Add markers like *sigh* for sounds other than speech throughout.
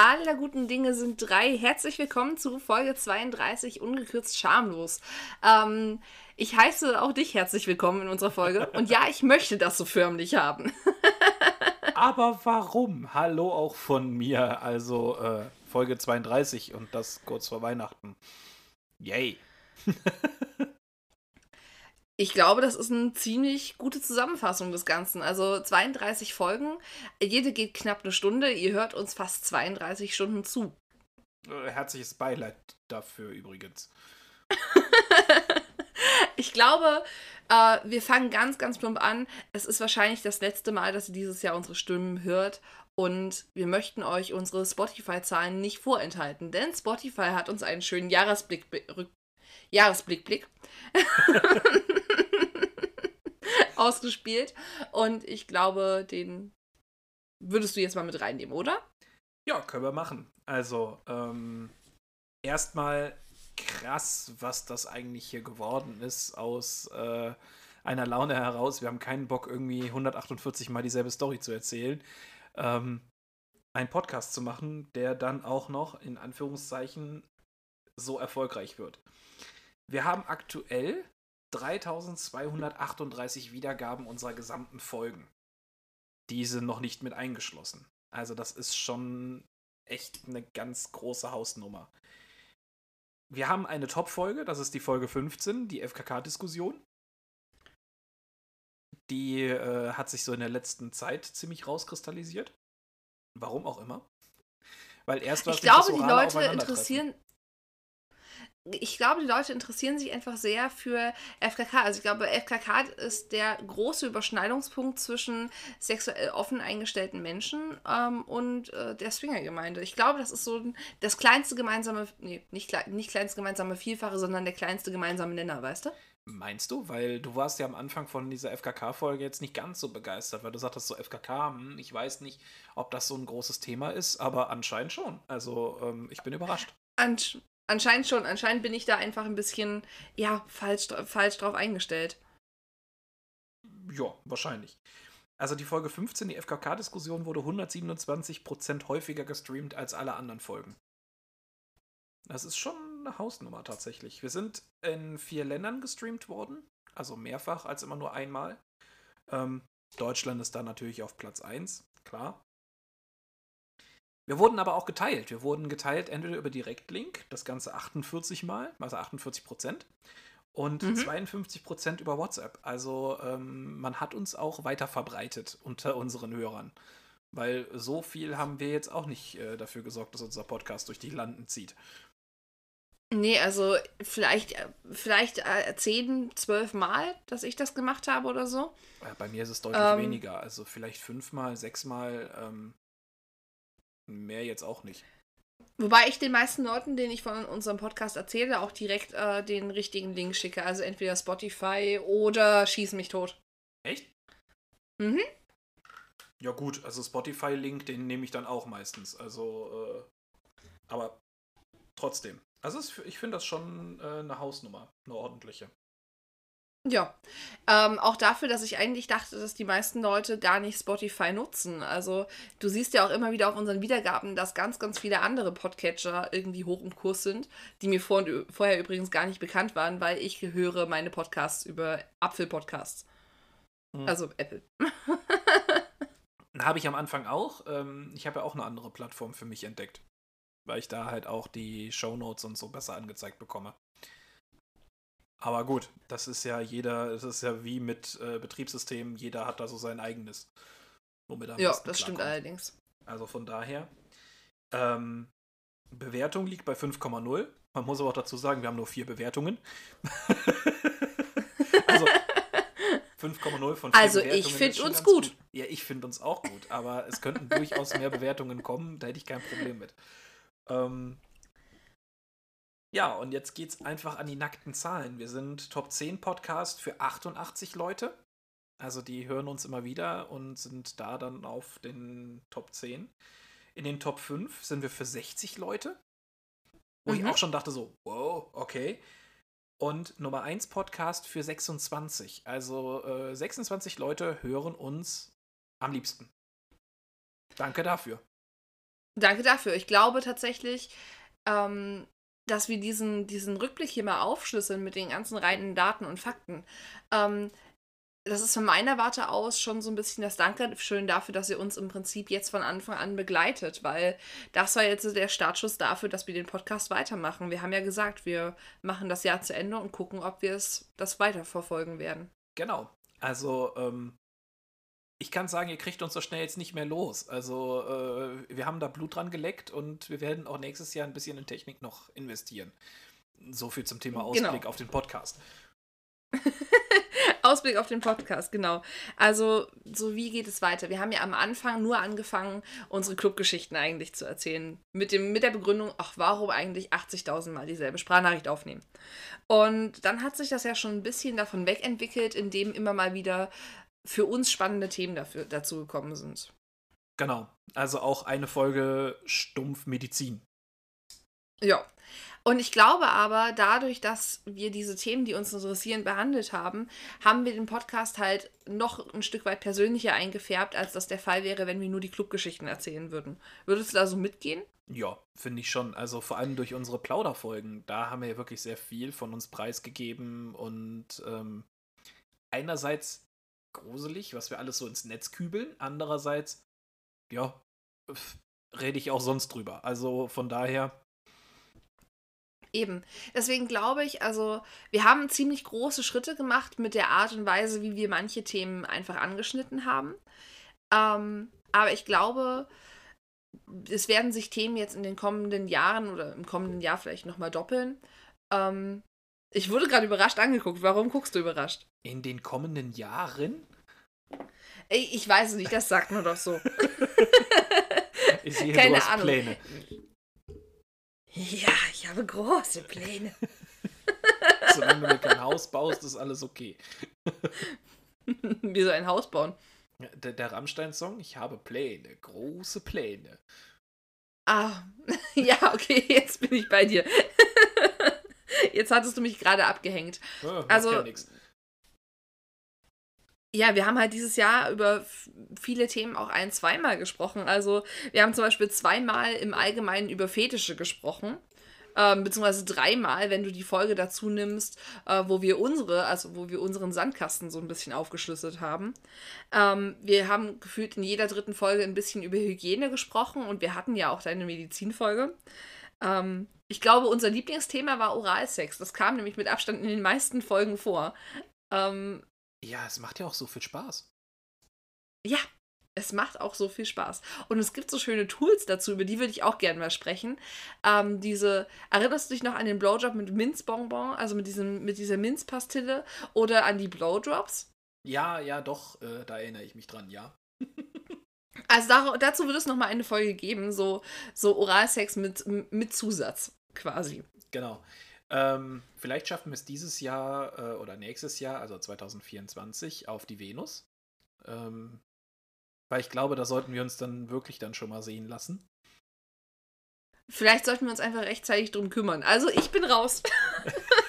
aller guten Dinge sind drei. Herzlich willkommen zu Folge 32, ungekürzt schamlos. Ähm, ich heiße auch dich herzlich willkommen in unserer Folge. Und ja, ich möchte das so förmlich haben. *laughs* Aber warum? Hallo auch von mir. Also äh, Folge 32 und das kurz vor Weihnachten. Yay. *laughs* Ich glaube, das ist eine ziemlich gute Zusammenfassung des Ganzen. Also 32 Folgen, jede geht knapp eine Stunde, ihr hört uns fast 32 Stunden zu. Äh, herzliches Beileid dafür übrigens. *laughs* ich glaube, äh, wir fangen ganz, ganz plump an. Es ist wahrscheinlich das letzte Mal, dass ihr dieses Jahr unsere Stimmen hört. Und wir möchten euch unsere Spotify-Zahlen nicht vorenthalten, denn Spotify hat uns einen schönen Jahresblick, Jahresblickblick *laughs* *laughs* ausgespielt. Und ich glaube, den würdest du jetzt mal mit reinnehmen, oder? Ja, können wir machen. Also, ähm, erstmal krass, was das eigentlich hier geworden ist aus äh, einer Laune heraus. Wir haben keinen Bock, irgendwie 148 Mal dieselbe Story zu erzählen. Ähm, einen Podcast zu machen, der dann auch noch in Anführungszeichen so erfolgreich wird. Wir haben aktuell 3238 Wiedergaben unserer gesamten Folgen. Diese noch nicht mit eingeschlossen. Also das ist schon echt eine ganz große Hausnummer. Wir haben eine Top-Folge, das ist die Folge 15, die FKK-Diskussion. Die äh, hat sich so in der letzten Zeit ziemlich rauskristallisiert. Warum auch immer. Weil erst war Ich glaube, die Leute interessieren, ich glaube, die Leute interessieren sich einfach sehr für FKK. Also ich glaube, FKK ist der große Überschneidungspunkt zwischen sexuell offen eingestellten Menschen ähm, und äh, der Swingergemeinde. Ich glaube, das ist so das kleinste gemeinsame, nee, nicht, nicht kleinste gemeinsame Vielfache, sondern der kleinste gemeinsame Nenner, weißt du? Meinst du? Weil du warst ja am Anfang von dieser FKK-Folge jetzt nicht ganz so begeistert, weil du sagtest so FKK, hm, ich weiß nicht, ob das so ein großes Thema ist, aber anscheinend schon. Also ähm, ich bin überrascht. Ansch Anscheinend schon. Anscheinend bin ich da einfach ein bisschen, ja, falsch, falsch drauf eingestellt. Ja, wahrscheinlich. Also die Folge 15, die FKK-Diskussion, wurde 127% häufiger gestreamt als alle anderen Folgen. Das ist schon eine Hausnummer tatsächlich. Wir sind in vier Ländern gestreamt worden, also mehrfach als immer nur einmal. Ähm, Deutschland ist da natürlich auf Platz 1, klar. Wir wurden aber auch geteilt. Wir wurden geteilt entweder über Direktlink, das Ganze 48 Mal, also 48 Prozent, und mhm. 52 Prozent über WhatsApp. Also ähm, man hat uns auch weiter verbreitet unter unseren Hörern. Weil so viel haben wir jetzt auch nicht äh, dafür gesorgt, dass unser Podcast durch die Landen zieht. Nee, also vielleicht, äh, vielleicht äh, 10, 12 Mal, dass ich das gemacht habe oder so. Bei mir ist es deutlich ähm, weniger. Also vielleicht fünfmal, sechsmal. Ähm, Mehr jetzt auch nicht. Wobei ich den meisten Leuten, denen ich von unserem Podcast erzähle, auch direkt äh, den richtigen Link schicke. Also entweder Spotify oder Schieß mich tot. Echt? Mhm. Ja gut, also Spotify-Link, den nehme ich dann auch meistens. Also, äh, aber trotzdem. Also ich finde das schon äh, eine Hausnummer, eine ordentliche. Ja, ähm, auch dafür, dass ich eigentlich dachte, dass die meisten Leute gar nicht Spotify nutzen. Also du siehst ja auch immer wieder auf unseren Wiedergaben, dass ganz, ganz viele andere Podcatcher irgendwie hoch im Kurs sind, die mir vor und, vorher übrigens gar nicht bekannt waren, weil ich höre meine Podcasts über Apfel-Podcasts. Hm. Also Apple. habe ich am Anfang auch. Ähm, ich habe ja auch eine andere Plattform für mich entdeckt, weil ich da halt auch die Shownotes und so besser angezeigt bekomme. Aber gut, das ist ja jeder, das ist ja wie mit äh, Betriebssystemen, jeder hat da so sein eigenes. Womit er ja, das stimmt allerdings. Also von daher. Ähm, Bewertung liegt bei 5,0. Man muss aber auch dazu sagen, wir haben nur vier Bewertungen. *laughs* also 5,0 von 4 Also ich finde uns gut. gut. Ja, ich finde uns auch gut, aber es könnten durchaus mehr Bewertungen kommen, da hätte ich kein Problem mit. Ähm, ja, und jetzt geht's einfach an die nackten Zahlen. Wir sind Top 10 Podcast für 88 Leute. Also die hören uns immer wieder und sind da dann auf den Top 10. In den Top 5 sind wir für 60 Leute. Wo mhm. ich auch schon dachte so, wow, okay. Und Nummer 1 Podcast für 26. Also äh, 26 Leute hören uns am liebsten. Danke dafür. Danke dafür. Ich glaube tatsächlich, ähm, dass wir diesen, diesen Rückblick hier mal aufschlüsseln mit den ganzen reinen Daten und Fakten. Ähm, das ist von meiner Warte aus schon so ein bisschen das Dankeschön dafür, dass ihr uns im Prinzip jetzt von Anfang an begleitet, weil das war jetzt der Startschuss dafür, dass wir den Podcast weitermachen. Wir haben ja gesagt, wir machen das Jahr zu Ende und gucken, ob wir es das weiterverfolgen werden. Genau. Also, ähm, ich kann sagen, ihr kriegt uns so schnell jetzt nicht mehr los. Also, äh, wir haben da Blut dran geleckt und wir werden auch nächstes Jahr ein bisschen in Technik noch investieren. So viel zum Thema genau. Ausblick genau. auf den Podcast. *laughs* Ausblick auf den Podcast, genau. Also, so wie geht es weiter? Wir haben ja am Anfang nur angefangen, unsere Clubgeschichten eigentlich zu erzählen. Mit, dem, mit der Begründung, ach, warum eigentlich 80.000 Mal dieselbe Sprachnachricht aufnehmen? Und dann hat sich das ja schon ein bisschen davon wegentwickelt, indem immer mal wieder für uns spannende Themen dafür, dazu gekommen sind. Genau. Also auch eine Folge Stumpf Medizin. Ja. Und ich glaube aber, dadurch, dass wir diese Themen, die uns interessieren, behandelt haben, haben wir den Podcast halt noch ein Stück weit persönlicher eingefärbt, als das der Fall wäre, wenn wir nur die Clubgeschichten erzählen würden. Würdest du da so mitgehen? Ja, finde ich schon. Also vor allem durch unsere Plauderfolgen, da haben wir ja wirklich sehr viel von uns preisgegeben und ähm, einerseits gruselig, was wir alles so ins Netz kübeln, andererseits, ja, rede ich auch sonst drüber. Also von daher Eben. Deswegen glaube ich, also wir haben ziemlich große Schritte gemacht mit der Art und Weise, wie wir manche Themen einfach angeschnitten haben. Ähm, aber ich glaube, es werden sich Themen jetzt in den kommenden Jahren oder im kommenden Jahr vielleicht nochmal doppeln. Ähm, ich wurde gerade überrascht angeguckt. Warum guckst du überrascht? In den kommenden Jahren? Ich weiß es nicht, das sagt man doch so. *laughs* ich sehe, Keine Ahnung. Pläne. Ja, ich habe große Pläne. *laughs* Solange du mir kein Haus baust, ist alles okay. *laughs* Wie so ein Haus bauen? Der, der Rammstein-Song, ich habe Pläne, große Pläne. Ah, ja, okay, jetzt bin ich bei dir. *laughs* Jetzt hattest du mich gerade abgehängt. Oh, also, ja wir haben halt dieses Jahr über viele Themen auch ein-, zweimal gesprochen. Also, wir haben zum Beispiel zweimal im Allgemeinen über Fetische gesprochen. Ähm, beziehungsweise dreimal, wenn du die Folge dazu nimmst, äh, wo wir unsere, also wo wir unseren Sandkasten so ein bisschen aufgeschlüsselt haben. Ähm, wir haben gefühlt in jeder dritten Folge ein bisschen über Hygiene gesprochen und wir hatten ja auch deine Medizinfolge. Ähm, ich glaube, unser Lieblingsthema war Oralsex. Das kam nämlich mit Abstand in den meisten Folgen vor. Ähm, ja, es macht ja auch so viel Spaß. Ja, es macht auch so viel Spaß. Und es gibt so schöne Tools dazu, über die würde ich auch gerne mal sprechen. Ähm, diese, erinnerst du dich noch an den Blowjob mit Minzbonbon, also mit, diesem, mit dieser Minzpastille oder an die Blowdrops? Ja, ja, doch, äh, da erinnere ich mich dran, ja. also dazu wird es nochmal eine Folge geben, so, so Oralsex mit, mit Zusatz quasi. Genau. Ähm, vielleicht schaffen wir es dieses Jahr äh, oder nächstes Jahr, also 2024, auf die Venus. Ähm, weil ich glaube, da sollten wir uns dann wirklich dann schon mal sehen lassen. Vielleicht sollten wir uns einfach rechtzeitig drum kümmern. Also ich bin raus.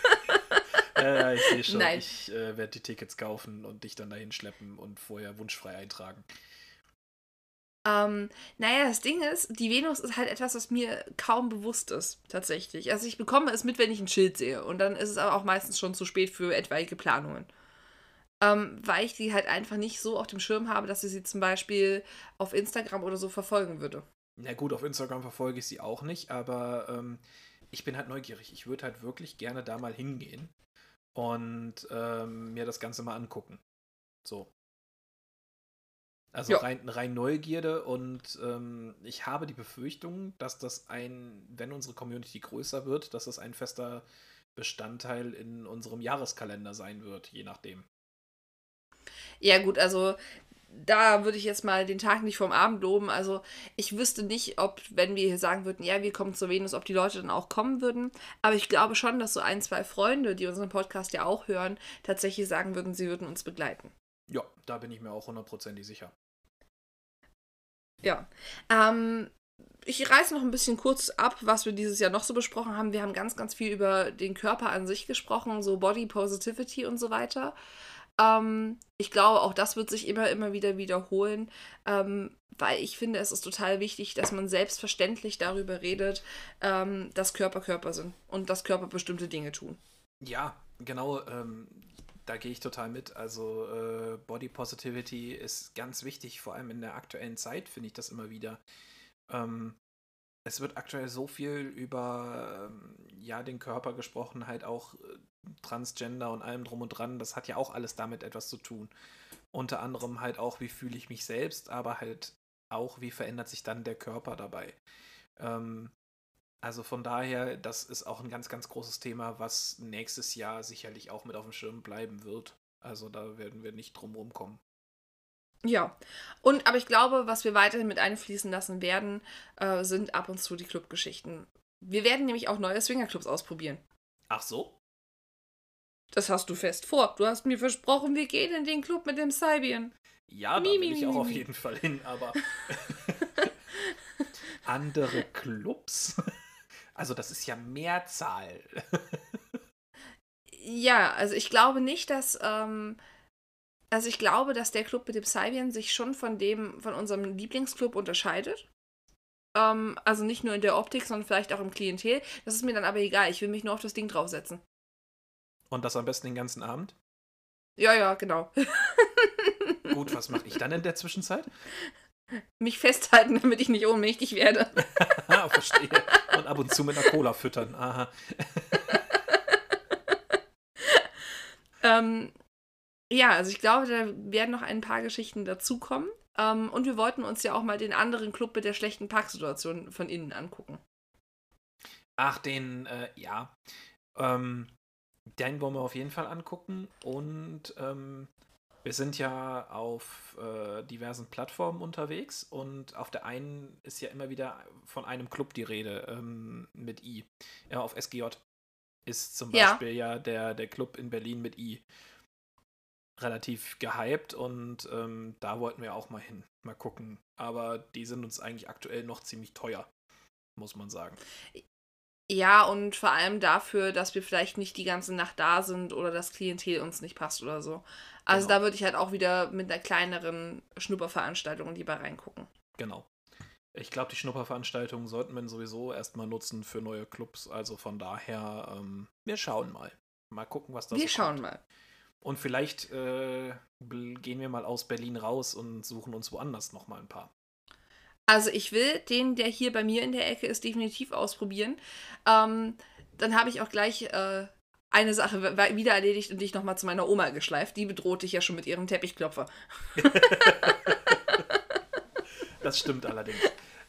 *laughs* äh, ich sehe schon. Nein. Ich äh, werde die Tickets kaufen und dich dann dahin schleppen und vorher wunschfrei eintragen. Ähm, naja, das Ding ist, die Venus ist halt etwas, was mir kaum bewusst ist, tatsächlich. Also ich bekomme es mit, wenn ich ein Schild sehe. Und dann ist es aber auch meistens schon zu spät für etwaige Planungen. Ähm, weil ich die halt einfach nicht so auf dem Schirm habe, dass ich sie zum Beispiel auf Instagram oder so verfolgen würde. Na gut, auf Instagram verfolge ich sie auch nicht, aber ähm, ich bin halt neugierig. Ich würde halt wirklich gerne da mal hingehen und ähm, mir das Ganze mal angucken. So. Also rein, rein Neugierde und ähm, ich habe die Befürchtung, dass das ein, wenn unsere Community größer wird, dass das ein fester Bestandteil in unserem Jahreskalender sein wird, je nachdem. Ja, gut, also da würde ich jetzt mal den Tag nicht vom Abend loben. Also ich wüsste nicht, ob, wenn wir hier sagen würden, ja, wir kommen zur Venus, ob die Leute dann auch kommen würden. Aber ich glaube schon, dass so ein, zwei Freunde, die unseren Podcast ja auch hören, tatsächlich sagen würden, sie würden uns begleiten. Ja, da bin ich mir auch hundertprozentig sicher. Ja. Ähm, ich reiße noch ein bisschen kurz ab, was wir dieses Jahr noch so besprochen haben. Wir haben ganz, ganz viel über den Körper an sich gesprochen, so Body Positivity und so weiter. Ähm, ich glaube, auch das wird sich immer, immer wieder wiederholen, ähm, weil ich finde, es ist total wichtig, dass man selbstverständlich darüber redet, ähm, dass Körper Körper sind und dass Körper bestimmte Dinge tun. Ja, genau. Da gehe ich total mit. Also äh, Body Positivity ist ganz wichtig, vor allem in der aktuellen Zeit finde ich das immer wieder. Ähm, es wird aktuell so viel über ähm, ja den Körper gesprochen, halt auch äh, Transgender und allem drum und dran. Das hat ja auch alles damit etwas zu tun. Unter anderem halt auch, wie fühle ich mich selbst, aber halt auch, wie verändert sich dann der Körper dabei. Ähm, also von daher, das ist auch ein ganz, ganz großes Thema, was nächstes Jahr sicherlich auch mit auf dem Schirm bleiben wird. Also da werden wir nicht drum rumkommen. Ja, und aber ich glaube, was wir weiterhin mit einfließen lassen werden, äh, sind ab und zu die Clubgeschichten. Wir werden nämlich auch neue Swingerclubs ausprobieren. Ach so? Das hast du fest vor. Du hast mir versprochen, wir gehen in den Club mit dem Cybian. Ja, da will ich auch auf jeden Fall hin, aber *laughs* *laughs* andere Clubs? Also das ist ja Mehrzahl. *laughs* ja, also ich glaube nicht, dass ähm, also ich glaube, dass der Club mit dem Cybian sich schon von dem, von unserem Lieblingsclub unterscheidet. Ähm, also nicht nur in der Optik, sondern vielleicht auch im Klientel. Das ist mir dann aber egal. Ich will mich nur auf das Ding draufsetzen. Und das am besten den ganzen Abend? Ja, ja, genau. Gut, was mache ich dann in der Zwischenzeit? *laughs* Mich festhalten, damit ich nicht ohnmächtig werde. *laughs* ah, verstehe. Und ab und zu mit einer Cola füttern. Aha. *laughs* ähm, ja, also ich glaube, da werden noch ein paar Geschichten dazukommen. Ähm, und wir wollten uns ja auch mal den anderen Club mit der schlechten Parksituation von innen angucken. Ach, den, äh, ja. Ähm, den wollen wir auf jeden Fall angucken. Und ähm, wir sind ja auf äh, diversen Plattformen unterwegs. Und auf der einen ist ja immer wieder von einem Club die Rede ähm, mit I. Ja, auf SGJ ist zum Beispiel ja, ja der, der Club in Berlin mit I relativ gehypt und ähm, da wollten wir auch mal hin, mal gucken. Aber die sind uns eigentlich aktuell noch ziemlich teuer, muss man sagen. Ja, und vor allem dafür, dass wir vielleicht nicht die ganze Nacht da sind oder das Klientel uns nicht passt oder so. Also genau. da würde ich halt auch wieder mit einer kleineren Schnupperveranstaltung lieber reingucken. Genau. Ich glaube, die Schnupperveranstaltungen sollten wir sowieso erstmal nutzen für neue Clubs. Also von daher, ähm, wir schauen mal. Mal gucken, was da Wir so schauen kommt. mal. Und vielleicht äh, gehen wir mal aus Berlin raus und suchen uns woanders nochmal ein paar. Also ich will den, der hier bei mir in der Ecke ist, definitiv ausprobieren. Ähm, dann habe ich auch gleich äh, eine Sache wieder erledigt und dich nochmal zu meiner Oma geschleift. Die bedroht dich ja schon mit ihrem Teppichklopfer. *laughs* das stimmt allerdings.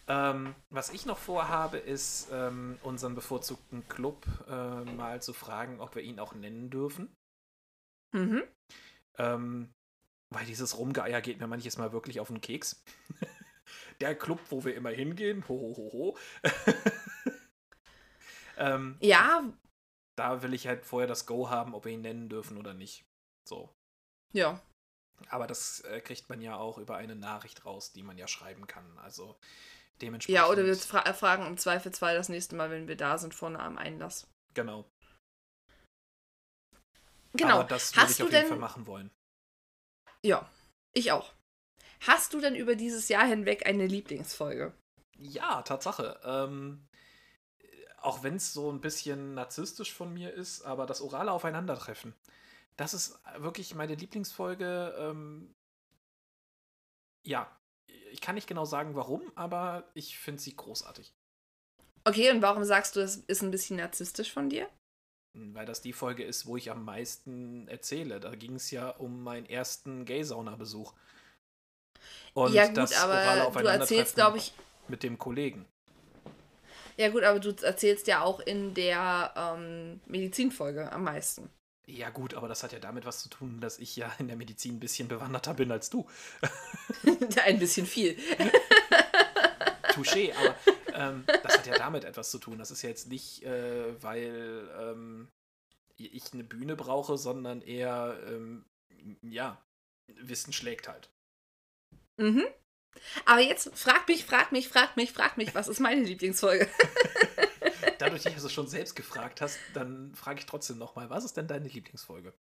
Ähm, was ich noch vorhabe, ist, ähm, unseren bevorzugten Club äh, mal zu fragen, ob wir ihn auch nennen dürfen. Mhm. Ähm, weil dieses Rumgeier geht mir manches Mal wirklich auf den Keks. Der Club, wo wir immer hingehen, hohoho. *laughs* ähm, ja. Da will ich halt vorher das Go haben, ob wir ihn nennen dürfen oder nicht. So. Ja. Aber das äh, kriegt man ja auch über eine Nachricht raus, die man ja schreiben kann. Also dementsprechend. Ja, oder wir fra fragen im Zweifelsfall das nächste Mal, wenn wir da sind, vorne am Einlass. Genau. Genau. Aber das würde ich auf jeden Fall machen wollen. Ja, ich auch. Hast du denn über dieses Jahr hinweg eine Lieblingsfolge? Ja, Tatsache. Ähm, auch wenn es so ein bisschen narzisstisch von mir ist, aber das orale Aufeinandertreffen. Das ist wirklich meine Lieblingsfolge. Ähm, ja, ich kann nicht genau sagen, warum, aber ich finde sie großartig. Okay, und warum sagst du, es ist ein bisschen narzisstisch von dir? weil das die Folge ist, wo ich am meisten erzähle. Da ging es ja um meinen ersten Gay-Sauna-Besuch. Und ja, gut, das aber du erzählst, glaube ich. Mit dem Kollegen. Ja, gut, aber du erzählst ja auch in der ähm, Medizinfolge am meisten. Ja, gut, aber das hat ja damit was zu tun, dass ich ja in der Medizin ein bisschen bewanderter bin als du. *laughs* ein bisschen viel. *laughs* Touché, aber ähm, das hat ja damit etwas zu tun. Das ist ja jetzt nicht, äh, weil ähm, ich eine Bühne brauche, sondern eher, ähm, ja, Wissen schlägt halt. Mhm. Aber jetzt frag mich, frag mich, frag mich, frag mich, was ist meine Lieblingsfolge? *laughs* *laughs* Dadurch, dass du es schon selbst gefragt hast, dann frage ich trotzdem nochmal, was ist denn deine Lieblingsfolge?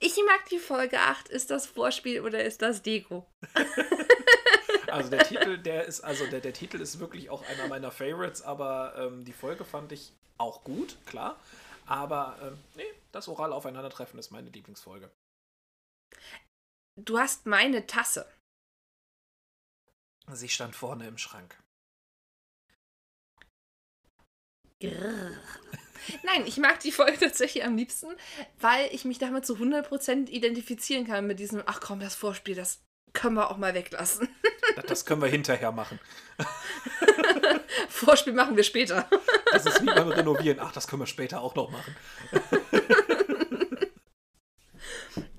Ich mag die Folge 8. Ist das Vorspiel oder ist das Deko? *laughs* also der Titel, der ist, also der, der Titel ist wirklich auch einer meiner Favorites, aber ähm, die Folge fand ich auch gut, klar. Aber ähm, nee, das Oral Aufeinandertreffen ist meine Lieblingsfolge. Du hast meine Tasse. Sie stand vorne im Schrank. Grrr. Nein, ich mag die Folge tatsächlich am liebsten, weil ich mich damit zu 100% identifizieren kann mit diesem, ach komm, das Vorspiel, das können wir auch mal weglassen. Das, können wir hinterher machen. *laughs* Vorspiel machen wir später. Das ist wie beim Renovieren. Ach, das können wir später auch noch machen. *laughs*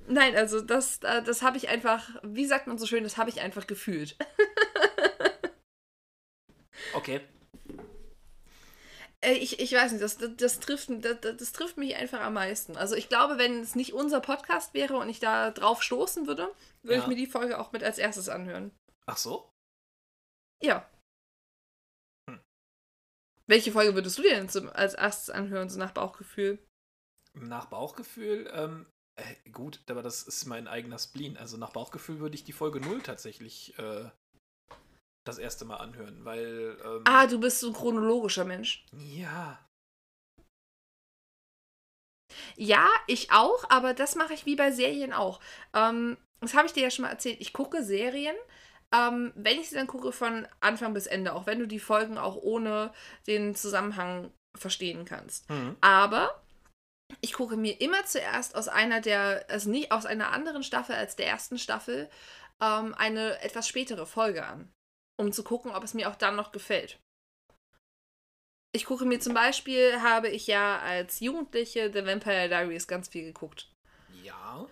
Nein, also das, äh, das habe ich einfach, wie sagt man so schön, das habe ich einfach gefühlt. *laughs* Okay. Äh, ich, ich weiß nicht, das, das, das, trifft, das, das trifft mich einfach am meisten. Also ich glaube, wenn es nicht unser Podcast wäre und ich da drauf stoßen würde, würde ja. ich mir die Folge auch mit als erstes anhören. Ach so? Ja. Hm. Welche Folge würdest du dir denn als erstes anhören, so nach Bauchgefühl? Nach Bauchgefühl, ähm, äh, gut, aber das ist mein eigener Spleen. Also nach Bauchgefühl würde ich die Folge 0 tatsächlich äh, das erste Mal anhören, weil. Ähm, ah, du bist so ein chronologischer Mensch. Ja. Ja, ich auch, aber das mache ich wie bei Serien auch. Ähm, das habe ich dir ja schon mal erzählt. Ich gucke Serien, ähm, wenn ich sie dann gucke, von Anfang bis Ende, auch wenn du die Folgen auch ohne den Zusammenhang verstehen kannst. Mhm. Aber ich gucke mir immer zuerst aus einer der, also nicht aus einer anderen Staffel als der ersten Staffel, ähm, eine etwas spätere Folge an um zu gucken, ob es mir auch dann noch gefällt. Ich gucke mir zum Beispiel, habe ich ja als Jugendliche The Vampire Diaries ganz viel geguckt. Ja.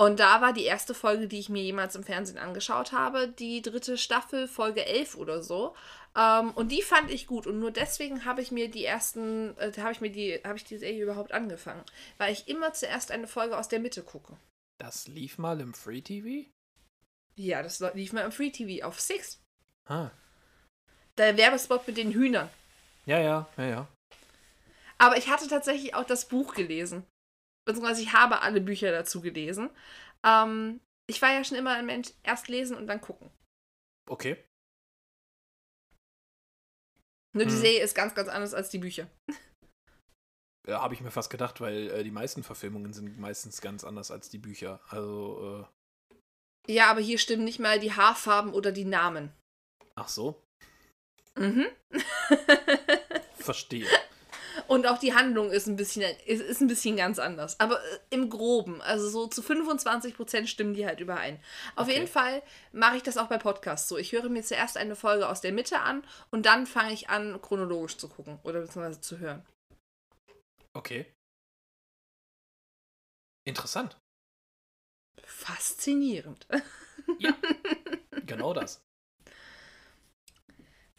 Und da war die erste Folge, die ich mir jemals im Fernsehen angeschaut habe, die dritte Staffel, Folge 11 oder so. Ähm, und die fand ich gut. Und nur deswegen habe ich mir die ersten, äh, habe ich mir die, habe ich die Serie überhaupt angefangen. Weil ich immer zuerst eine Folge aus der Mitte gucke. Das lief mal im Free TV? Ja, das lief mal im Free TV auf Six. Ah. Der Werbespot mit den Hühnern. Ja, ja, ja, ja. Aber ich hatte tatsächlich auch das Buch gelesen. Beziehungsweise ich habe alle Bücher dazu gelesen. Ähm, ich war ja schon immer ein Mensch, erst lesen und dann gucken. Okay. Nur die hm. Serie ist ganz, ganz anders als die Bücher. *laughs* Ja, habe ich mir fast gedacht, weil äh, die meisten Verfilmungen sind meistens ganz anders als die Bücher. Also, äh Ja, aber hier stimmen nicht mal die Haarfarben oder die Namen. Ach so. Mhm. *laughs* Verstehe. Und auch die Handlung ist ein bisschen, ist, ist ein bisschen ganz anders. Aber äh, im Groben, also so zu 25% stimmen die halt überein. Auf okay. jeden Fall mache ich das auch bei Podcasts so. Ich höre mir zuerst eine Folge aus der Mitte an und dann fange ich an, chronologisch zu gucken oder beziehungsweise zu hören. Okay. Interessant. Faszinierend. Ja, *laughs* genau das.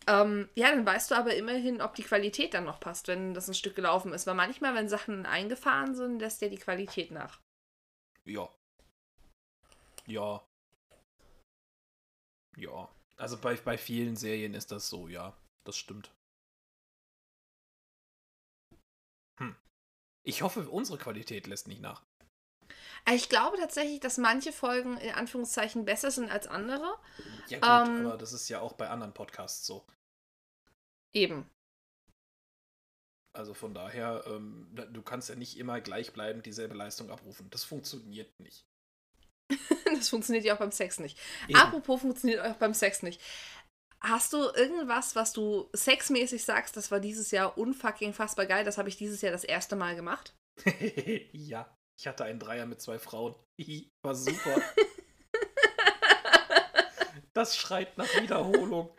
Ähm, ja, dann weißt du aber immerhin, ob die Qualität dann noch passt, wenn das ein Stück gelaufen ist. Weil manchmal, wenn Sachen eingefahren sind, lässt ja die Qualität nach. Ja. Ja. Ja. Also bei, bei vielen Serien ist das so, ja. Das stimmt. Hm. Ich hoffe, unsere Qualität lässt nicht nach. Ich glaube tatsächlich, dass manche Folgen in Anführungszeichen besser sind als andere. Ja gut, ähm, aber das ist ja auch bei anderen Podcasts so. Eben. Also von daher, ähm, du kannst ja nicht immer gleichbleibend dieselbe Leistung abrufen. Das funktioniert nicht. *laughs* das funktioniert ja auch beim Sex nicht. Eben. Apropos funktioniert auch beim Sex nicht. Hast du irgendwas, was du sexmäßig sagst, das war dieses Jahr unfucking fassbar geil, das habe ich dieses Jahr das erste Mal gemacht? *laughs* ja. Ich hatte einen Dreier mit zwei Frauen. *laughs* War super. das schreit nach Wiederholung.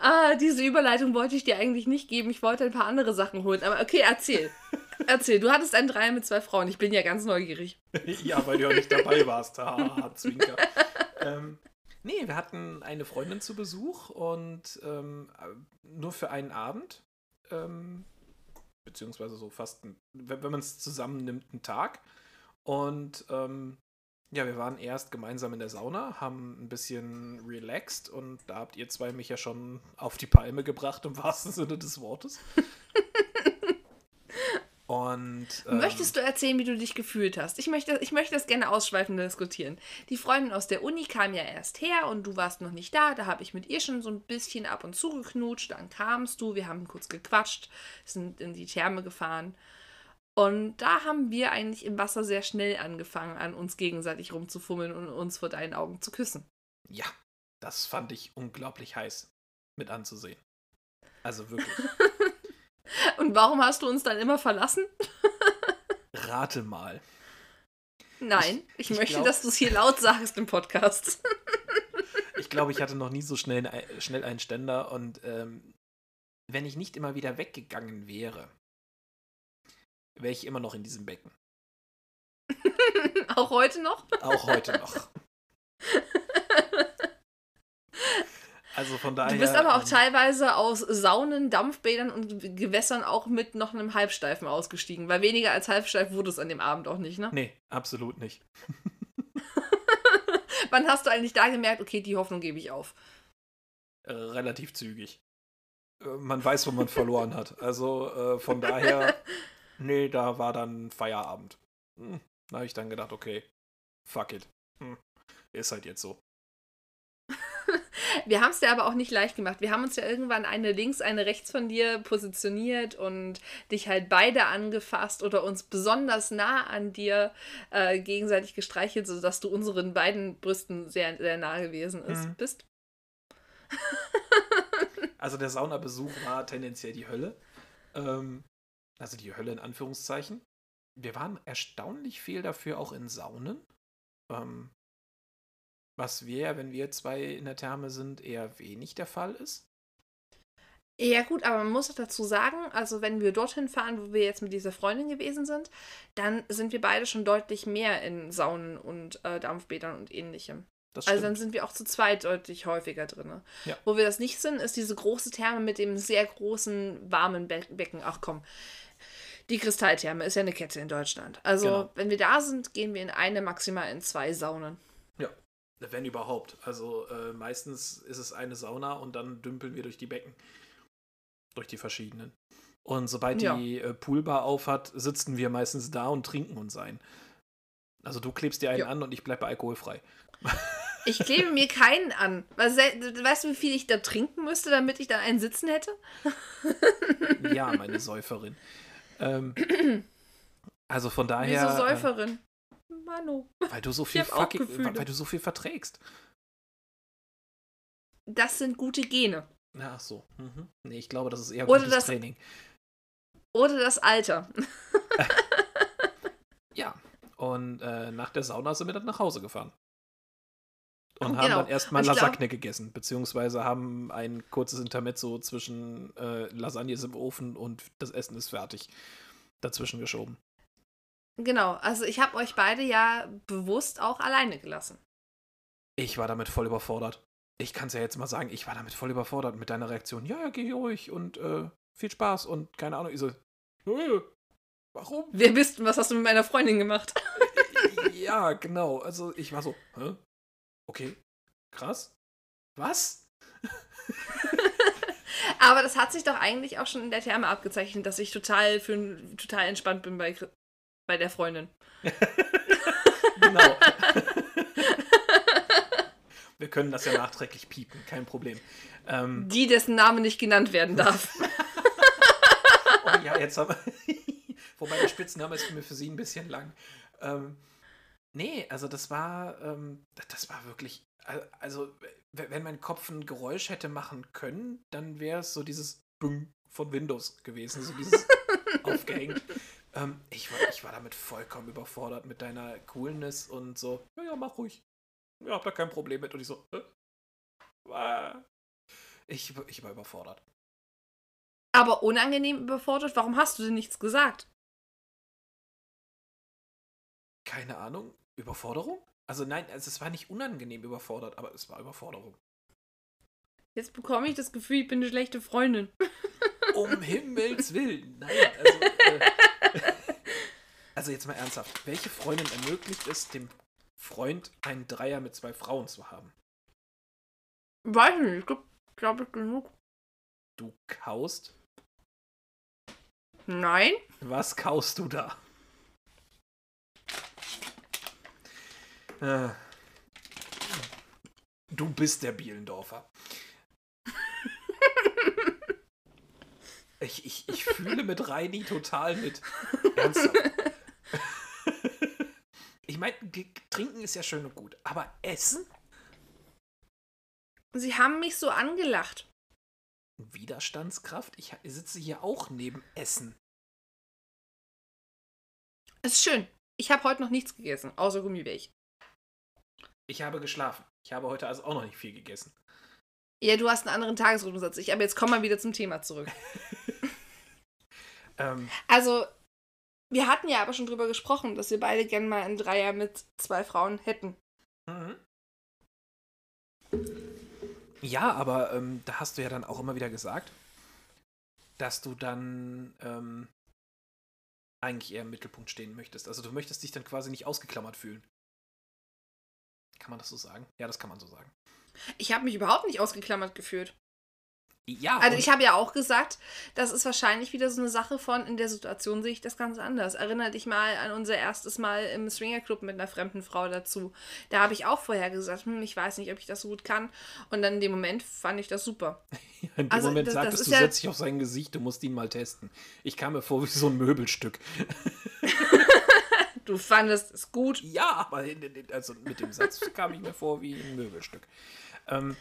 Ah, diese Überleitung wollte ich dir eigentlich nicht geben. Ich wollte ein paar andere Sachen holen. Aber okay, erzähl. *laughs* erzähl. Du hattest einen Dreier mit zwei Frauen. Ich bin ja ganz neugierig. ja, weil du ja nicht dabei warst. Ah, Zwinker. *laughs* ähm, nee, wir hatten eine Freundin zu Besuch und ähm, nur für einen Abend. Ähm, beziehungsweise so fast, ein, wenn, wenn man es zusammennimmt, einen Tag. Und ähm, ja, wir waren erst gemeinsam in der Sauna, haben ein bisschen relaxed und da habt ihr zwei mich ja schon auf die Palme gebracht, im wahrsten Sinne des Wortes. *laughs* Und, ähm, Möchtest du erzählen, wie du dich gefühlt hast? Ich möchte, ich möchte das gerne ausschweifend diskutieren. Die Freundin aus der Uni kam ja erst her und du warst noch nicht da. Da habe ich mit ihr schon so ein bisschen ab und zu geknutscht. Dann kamst du, wir haben kurz gequatscht, sind in die Therme gefahren. Und da haben wir eigentlich im Wasser sehr schnell angefangen, an uns gegenseitig rumzufummeln und uns vor deinen Augen zu küssen. Ja, das fand ich unglaublich heiß mit anzusehen. Also wirklich. *laughs* Und warum hast du uns dann immer verlassen? *laughs* Rate mal. Nein, ich, ich, ich möchte, glaub, dass du es hier laut *laughs* sagst im Podcast. ich glaube, ich hatte noch nie so schnell, schnell einen Ständer und ähm, wenn ich nicht immer wieder weggegangen wäre, wäre ich immer noch in diesem Becken. *laughs* Auch heute noch? Auch heute noch. *laughs* Also von daher. Du bist aber auch ähm, teilweise aus Saunen, Dampfbädern und Gewässern auch mit noch einem Halbsteifen ausgestiegen, weil weniger als halbsteif wurde es an dem Abend auch nicht, ne? Nee, absolut nicht. *laughs* Wann hast du eigentlich da gemerkt, okay, die Hoffnung gebe ich auf? Äh, relativ zügig. Äh, man weiß, wo man verloren hat. Also äh, von daher, nee, da war dann Feierabend. Hm, da habe ich dann gedacht, okay, fuck it. Hm, ist halt jetzt so. *laughs* Wir haben es dir aber auch nicht leicht gemacht. Wir haben uns ja irgendwann eine links, eine rechts von dir positioniert und dich halt beide angefasst oder uns besonders nah an dir äh, gegenseitig gestreichelt, sodass du unseren beiden Brüsten sehr, sehr nah gewesen ist, mhm. bist. also der Saunabesuch war tendenziell die Hölle. Ähm, also die Hölle in Anführungszeichen. Wir waren erstaunlich viel dafür auch in Saunen. Ähm, was wir, wenn wir zwei in der Therme sind, eher wenig der Fall ist. Ja gut, aber man muss auch dazu sagen, also wenn wir dorthin fahren, wo wir jetzt mit dieser Freundin gewesen sind, dann sind wir beide schon deutlich mehr in Saunen und äh, Dampfbädern und ähnlichem. Also dann sind wir auch zu zweit deutlich häufiger drin. Ja. Wo wir das nicht sind, ist diese große Therme mit dem sehr großen, warmen Be Becken. Ach komm, die Kristalltherme ist ja eine Kette in Deutschland. Also genau. wenn wir da sind, gehen wir in eine, maximal in zwei Saunen. Wenn überhaupt. Also äh, meistens ist es eine Sauna und dann dümpeln wir durch die Becken. Durch die verschiedenen. Und sobald ja. die äh, Poolbar aufhat, sitzen wir meistens da und trinken uns ein. Also du klebst dir einen ja. an und ich bleibe alkoholfrei. *laughs* Ich klebe mir keinen an. Weißt du, wie viel ich da trinken müsste, damit ich da einen sitzen hätte? Ja, meine Säuferin. Ähm, *clears throat* also von daher. Wieso äh, Säuferin? Manu. Weil du so *laughs* viel fucking, weil du so viel verträgst. Das sind gute Gene. Ach so. Mhm. Nee, ich glaube, das ist eher oder gutes das, Training. Oder das Alter. *laughs* ja. Und äh, nach der Sauna sind wir dann nach Hause gefahren. Und genau. haben dann erstmal Lasagne glaub, gegessen, beziehungsweise haben ein kurzes Intermezzo zwischen äh, Lasagne ist im Ofen und das Essen ist fertig dazwischen geschoben. Genau, also ich habe euch beide ja bewusst auch alleine gelassen. Ich war damit voll überfordert. Ich kann es ja jetzt mal sagen, ich war damit voll überfordert mit deiner Reaktion. Ja, ja, geh ruhig und äh, viel Spaß und keine Ahnung. Ich so, äh, warum? Wer bist du? Was hast du mit meiner Freundin gemacht? ja, genau. Also ich war so, hä? Okay, krass. Was? *laughs* Aber das hat sich doch eigentlich auch schon in der Therme abgezeichnet, dass ich total für total entspannt bin bei bei der Freundin. *laughs* genau. *laughs* Wir können das ja nachträglich piepen, kein Problem. Ähm, Die, dessen Name nicht genannt werden darf. oh ja, jetzt haben wir. Wobei der Spitzname ist mir für sie ein bisschen lang. Ähm, nee, also das war, ähm, das war wirklich, also wenn mein Kopf ein Geräusch hätte machen können, dann wäre es so dieses Bung von Windows gewesen, so dieses *laughs* aufgehängt. Ähm, ich, war, ich war damit vollkommen überfordert mit deiner Coolness und so, ja, ja, mach ruhig. Ja, hab da kein Problem mit. Und ich so, äh? ich, ich war überfordert. Aber unangenehm überfordert? Warum hast du denn nichts gesagt? Keine Ahnung. Überforderung? Also nein, also es war nicht unangenehm überfordert, aber es war Überforderung. Jetzt bekomme ich das Gefühl, ich bin eine schlechte Freundin. *laughs* Um Himmels Willen. Nein, also. Äh, *laughs* also jetzt mal ernsthaft. Welche Freundin ermöglicht es dem Freund, einen Dreier mit zwei Frauen zu haben? Weiß nicht, ich glaube, glaub ich genug. Du kaust? Nein. Was kaust du da? Du bist der Bielendorfer. Ich, ich, ich fühle mit Reini total mit. Ernsthaft. Ich meine, trinken ist ja schön und gut, aber essen? Sie haben mich so angelacht. Widerstandskraft? Ich sitze hier auch neben Essen. Es ist schön. Ich habe heute noch nichts gegessen, außer Gummibärchen. Ich habe geschlafen. Ich habe heute also auch noch nicht viel gegessen. Ja, du hast einen anderen Tagesrhythmus ich, aber jetzt komm mal wieder zum Thema zurück. *laughs* ähm, also, wir hatten ja aber schon drüber gesprochen, dass wir beide gerne mal einen Dreier mit zwei Frauen hätten. Mhm. Ja, aber ähm, da hast du ja dann auch immer wieder gesagt, dass du dann ähm, eigentlich eher im Mittelpunkt stehen möchtest. Also du möchtest dich dann quasi nicht ausgeklammert fühlen. Kann man das so sagen? Ja, das kann man so sagen. Ich habe mich überhaupt nicht ausgeklammert gefühlt. Ja. Also ich habe ja auch gesagt, das ist wahrscheinlich wieder so eine Sache von, in der Situation sehe ich das ganz anders. Erinnere dich mal an unser erstes Mal im Swinger Club mit einer fremden Frau dazu. Da habe ich auch vorher gesagt, hm, ich weiß nicht, ob ich das so gut kann. Und dann in dem Moment fand ich das super. *laughs* in dem also, Moment das, sagtest das du, ja setz dich auf sein Gesicht, du musst ihn mal testen. Ich kam mir vor wie so ein Möbelstück. *laughs* du fandest es gut? Ja, aber also mit dem Satz *laughs* kam ich mir vor wie ein Möbelstück. Ähm,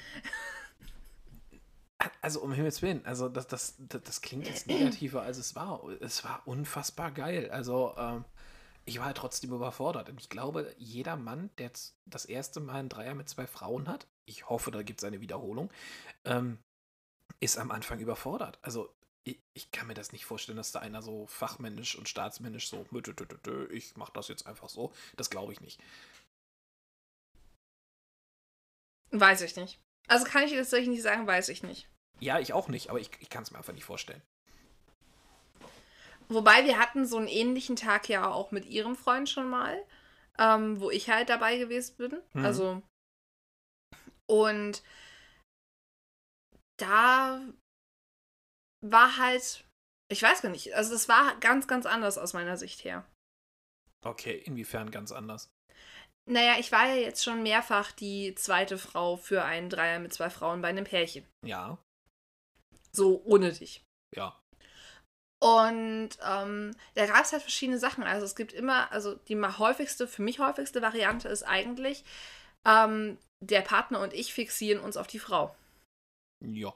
also um Himmels Willen, also das, das, das, das, klingt jetzt negativer, als es war. Es war unfassbar geil. Also ähm, ich war halt trotzdem überfordert. Und ich glaube, jeder Mann, der das erste Mal einen Dreier mit zwei Frauen hat, ich hoffe, da gibt es eine Wiederholung, ähm, ist am Anfang überfordert. Also ich, ich, kann mir das nicht vorstellen, dass da einer so fachmännisch und staatsmännisch so, ich mach das jetzt einfach so. Das glaube ich nicht. Weiß ich nicht. Also kann ich jetzt nicht sagen, weiß ich nicht. Ja, ich auch nicht, aber ich, ich kann es mir einfach nicht vorstellen. Wobei wir hatten so einen ähnlichen Tag ja auch mit ihrem Freund schon mal, ähm, wo ich halt dabei gewesen bin. Mhm. Also und da war halt, ich weiß gar nicht, also das war ganz, ganz anders aus meiner Sicht her. Okay, inwiefern ganz anders? Naja, ich war ja jetzt schon mehrfach die zweite Frau für einen Dreier mit zwei Frauen bei einem Pärchen. Ja. So ohne dich. Ja. Und ähm, da gab es halt verschiedene Sachen. Also es gibt immer, also die häufigste, für mich häufigste Variante ist eigentlich, ähm, der Partner und ich fixieren uns auf die Frau. Ja.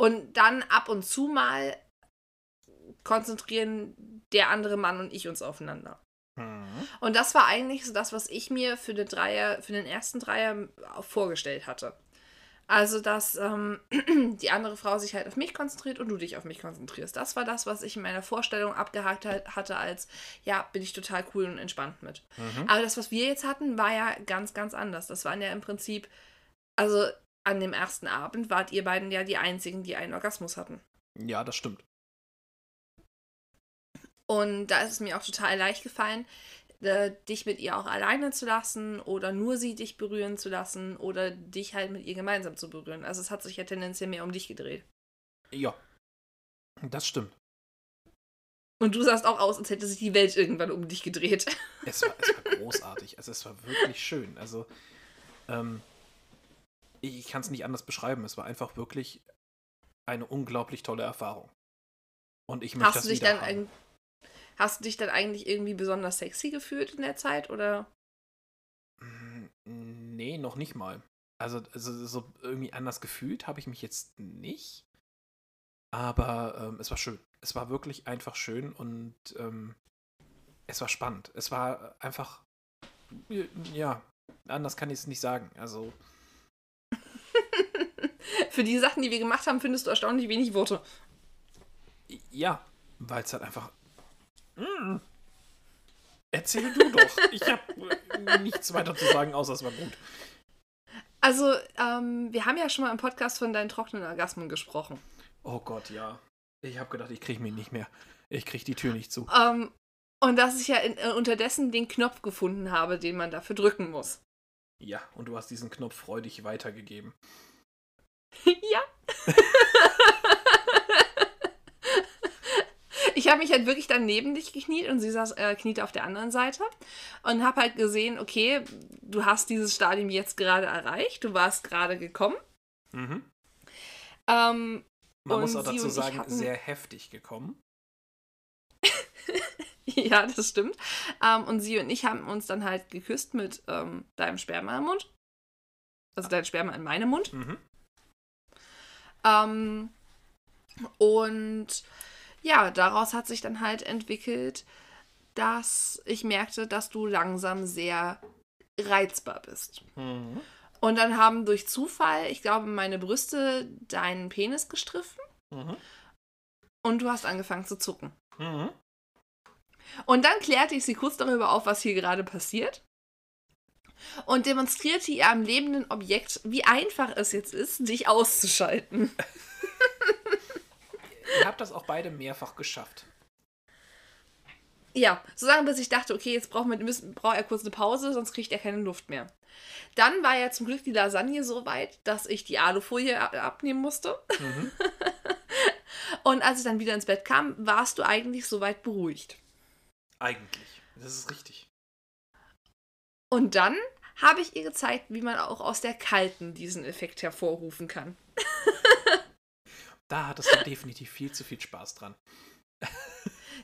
Und dann ab und zu mal konzentrieren der andere Mann und ich uns aufeinander. Mhm. Und das war eigentlich so das, was ich mir für den Dreier, für den ersten Dreier vorgestellt hatte. Also, dass ähm, *clears throat* die andere Frau sich halt auf mich konzentriert und du dich auf mich konzentrierst. Das war das, was ich in meiner Vorstellung abgehakt hatte, als ja, bin ich total cool und entspannt mit. Mhm. Aber das, was wir jetzt hatten, war ja ganz, ganz anders. Das waren ja im Prinzip, also an dem ersten Abend wart ihr beiden ja die einzigen, die einen Orgasmus hatten. Ja, das stimmt. Und da ist es mir auch total leicht gefallen, äh, dich mit ihr auch alleine zu lassen oder nur sie dich berühren zu lassen oder dich halt mit ihr gemeinsam zu berühren. Also es hat sich ja tendenziell mehr um dich gedreht. Ja, das stimmt. Und du sahst auch aus, als hätte sich die Welt irgendwann um dich gedreht. Es war, es war *laughs* großartig. Also es war wirklich schön. Also ähm, ich kann es nicht anders beschreiben. Es war einfach wirklich eine unglaublich tolle Erfahrung. Und ich möchte Hast das du dich dann haben. Hast du dich dann eigentlich irgendwie besonders sexy gefühlt in der Zeit oder? Mm, nee, noch nicht mal. Also, also so irgendwie anders gefühlt habe ich mich jetzt nicht. Aber ähm, es war schön. Es war wirklich einfach schön und ähm, es war spannend. Es war einfach, ja, anders kann ich es nicht sagen. Also. Für die Sachen, die wir gemacht haben, findest du erstaunlich wenig Worte. Ja, weil es halt einfach hm. Erzähl du doch. Ich habe nichts weiter zu sagen, außer es war gut. Also, ähm, wir haben ja schon mal im Podcast von deinen trockenen Orgasmen gesprochen. Oh Gott, ja. Ich habe gedacht, ich kriege mich nicht mehr. Ich kriege die Tür nicht zu. Ähm, und dass ich ja in, äh, unterdessen den Knopf gefunden habe, den man dafür drücken muss. Ja, und du hast diesen Knopf freudig weitergegeben. Ja. ich habe mich halt wirklich dann neben dich gekniet und sie saß, äh, kniete auf der anderen Seite und habe halt gesehen, okay, du hast dieses Stadium jetzt gerade erreicht, du warst gerade gekommen. Mhm. Ähm, Man muss auch dazu sagen, hatten... sehr heftig gekommen. *laughs* ja, das stimmt. Ähm, und sie und ich haben uns dann halt geküsst mit ähm, deinem Sperma im Mund. Also dein Sperma in meinem Mund. Mhm. Ähm, und ja, daraus hat sich dann halt entwickelt, dass ich merkte, dass du langsam sehr reizbar bist. Mhm. Und dann haben durch Zufall, ich glaube, meine Brüste deinen Penis gestriffen. Mhm. Und du hast angefangen zu zucken. Mhm. Und dann klärte ich sie kurz darüber auf, was hier gerade passiert. Und demonstrierte ihr am lebenden Objekt, wie einfach es jetzt ist, dich auszuschalten. *laughs* Ihr habt das auch beide mehrfach geschafft. Ja, so lange, bis ich dachte, okay, jetzt braucht, man, müssen, braucht er kurz eine Pause, sonst kriegt er keine Luft mehr. Dann war ja zum Glück die Lasagne so weit, dass ich die Alufolie abnehmen musste. Mhm. *laughs* Und als ich dann wieder ins Bett kam, warst du eigentlich soweit beruhigt. Eigentlich. Das ist richtig. Und dann habe ich ihr gezeigt, wie man auch aus der kalten diesen Effekt hervorrufen kann. da hattest du definitiv viel zu viel Spaß dran.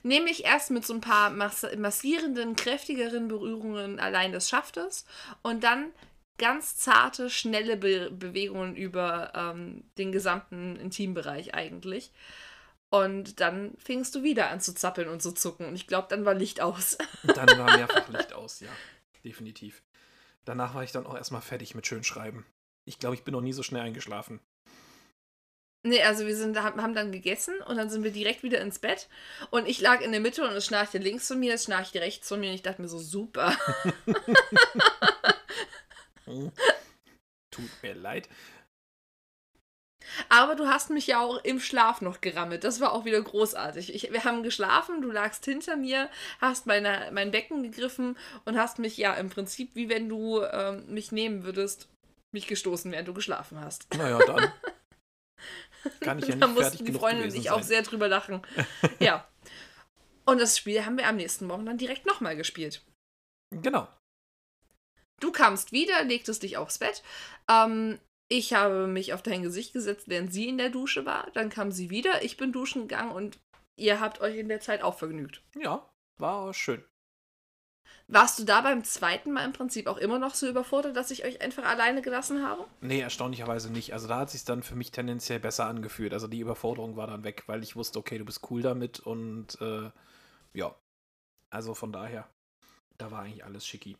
Nämlich erst mit so ein paar mass massierenden, kräftigeren Berührungen allein des Schaftes und dann ganz zarte, schnelle Be Bewegungen über ähm, den gesamten Intimbereich eigentlich. Und dann fingst du wieder an zu zappeln und zu zucken. Und ich glaube, dann war Licht aus. dann war mehrfach Licht aus, ja. Definitiv. Danach war ich dann auch erstmal fertig mit Schönschreiben. Ich glaube, ich bin noch nie so schnell eingeschlafen. Nee, also wir sind, haben dann gegessen und dann sind wir direkt wieder ins Bett. Und ich lag in der Mitte und es schnarchte links von mir, es schnarchte rechts von mir und ich dachte mir so, super. *laughs* Tut mir leid. Aber du hast mich ja auch im Schlaf noch gerammelt. Das war auch wieder großartig. Ich, wir haben geschlafen, du lagst hinter mir, hast meine, mein Becken gegriffen und hast mich ja im Prinzip, wie wenn du ähm, mich nehmen würdest, mich gestoßen, während du geschlafen hast. Naja, dann. *laughs* Kann ich ja nicht da mussten die Freunde sich sein. auch sehr drüber lachen. ja. Und das Spiel haben wir am nächsten Morgen dann direkt nochmal gespielt. Genau. Du kamst wieder, legtest dich aufs Bett. Ähm, ich habe mich auf dein Gesicht gesetzt, während sie in der Dusche war. Dann kam sie wieder, ich bin duschen gegangen und ihr habt euch in der Zeit auch vergnügt. Ja, war schön. Warst du da beim zweiten Mal im Prinzip auch immer noch so überfordert, dass ich euch einfach alleine gelassen habe? Nee, erstaunlicherweise nicht. Also da hat sich dann für mich tendenziell besser angefühlt. Also die Überforderung war dann weg, weil ich wusste, okay, du bist cool damit und äh, ja. Also von daher, da war eigentlich alles schicki.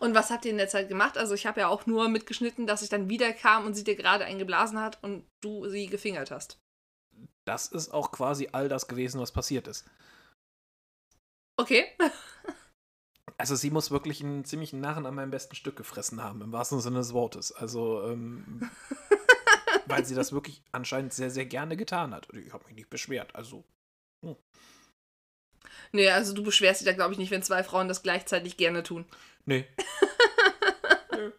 Und was habt ihr in der Zeit gemacht? Also ich habe ja auch nur mitgeschnitten, dass ich dann wieder kam und sie dir gerade eingeblasen hat und du sie gefingert hast. Das ist auch quasi all das gewesen, was passiert ist. Okay. *laughs* also sie muss wirklich einen ziemlichen Narren an meinem besten Stück gefressen haben, im wahrsten Sinne des Wortes. Also, ähm, *laughs* weil sie das wirklich anscheinend sehr, sehr gerne getan hat. Ich habe mich nicht beschwert, also. Hm. Nee, also du beschwerst dich da, glaube ich, nicht, wenn zwei Frauen das gleichzeitig gerne tun. Nee. *laughs*